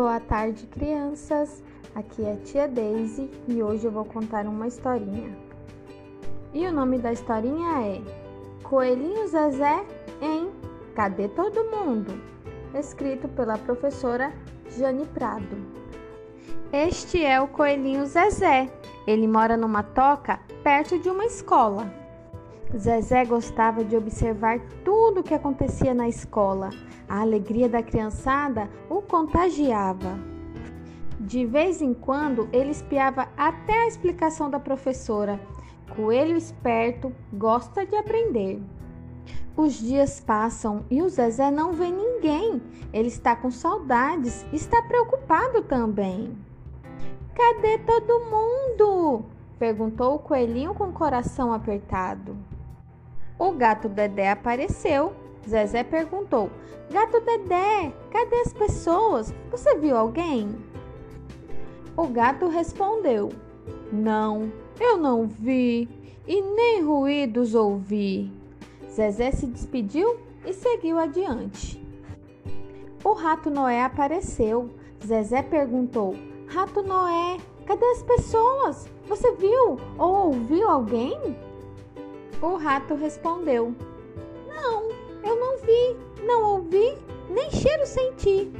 Boa tarde, crianças. Aqui é a tia Daisy e hoje eu vou contar uma historinha. E o nome da historinha é Coelhinho Zezé em Cadê Todo Mundo? Escrito pela professora Jane Prado. Este é o Coelhinho Zezé. Ele mora numa toca perto de uma escola. Zezé gostava de observar tudo o que acontecia na escola. A alegria da criançada o contagiava. De vez em quando, ele espiava até a explicação da professora. Coelho esperto gosta de aprender. Os dias passam e o Zezé não vê ninguém. Ele está com saudades, está preocupado também. Cadê todo mundo? perguntou o coelhinho com o coração apertado. O gato Dedé apareceu. Zezé perguntou: Gato Dedé, cadê as pessoas? Você viu alguém? O gato respondeu: Não, eu não vi e nem ruídos ouvi. Zezé se despediu e seguiu adiante. O rato Noé apareceu. Zezé perguntou: Rato Noé, cadê as pessoas? Você viu ou ouviu alguém? O rato respondeu: Não, eu não vi, não ouvi, nem cheiro senti.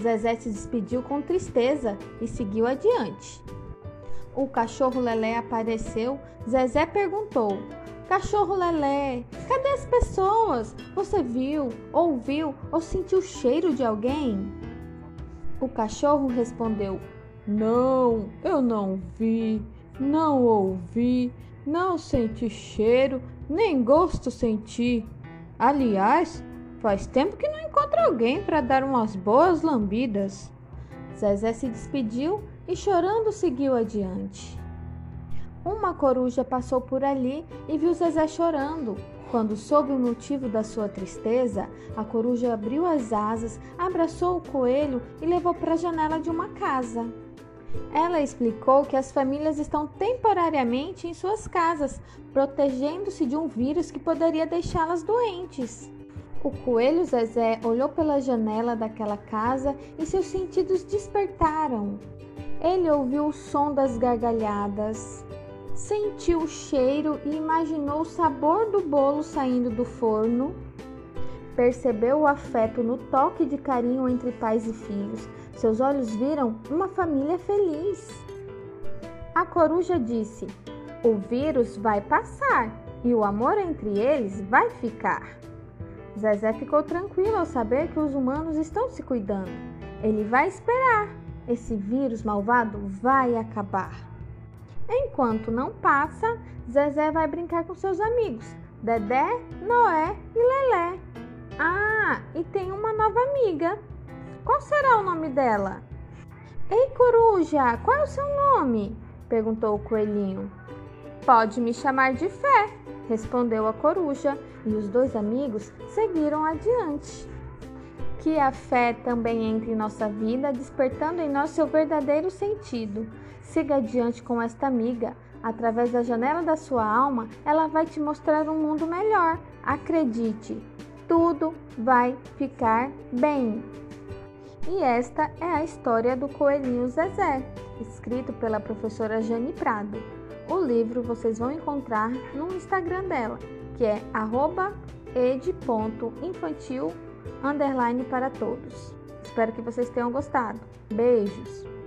Zezé se despediu com tristeza e seguiu adiante. O cachorro Lelé apareceu. Zezé perguntou: Cachorro Lelé, cadê as pessoas? Você viu, ouviu ou sentiu o cheiro de alguém? O cachorro respondeu: Não, eu não vi, não ouvi, não senti cheiro, nem gosto senti. Aliás, faz tempo que não encontro alguém para dar umas boas lambidas. Zezé se despediu e chorando seguiu adiante. Uma coruja passou por ali e viu Zezé chorando. Quando soube o motivo da sua tristeza, a coruja abriu as asas, abraçou o coelho e levou para a janela de uma casa. Ela explicou que as famílias estão temporariamente em suas casas, protegendo-se de um vírus que poderia deixá-las doentes. O coelho Zezé olhou pela janela daquela casa e seus sentidos despertaram. Ele ouviu o som das gargalhadas, sentiu o cheiro e imaginou o sabor do bolo saindo do forno. Percebeu o afeto no toque de carinho entre pais e filhos seus olhos viram uma família feliz. A coruja disse: O vírus vai passar e o amor entre eles vai ficar. Zezé ficou tranquilo ao saber que os humanos estão se cuidando. Ele vai esperar. Esse vírus malvado vai acabar. Enquanto não passa, Zezé vai brincar com seus amigos, Dedé, Noé e Lelé. Ah, e tem uma nova amiga, qual será o nome dela? Ei, coruja, qual é o seu nome? perguntou o coelhinho. Pode me chamar de Fé, respondeu a coruja, e os dois amigos seguiram adiante. Que a fé também entre em nossa vida, despertando em nós seu verdadeiro sentido. Siga adiante com esta amiga. Através da janela da sua alma, ela vai te mostrar um mundo melhor. Acredite, tudo vai ficar bem. E esta é a história do Coelhinho Zezé, escrito pela professora Jane Prado. O livro vocês vão encontrar no Instagram dela, que é ed.infantil para todos. Espero que vocês tenham gostado. Beijos!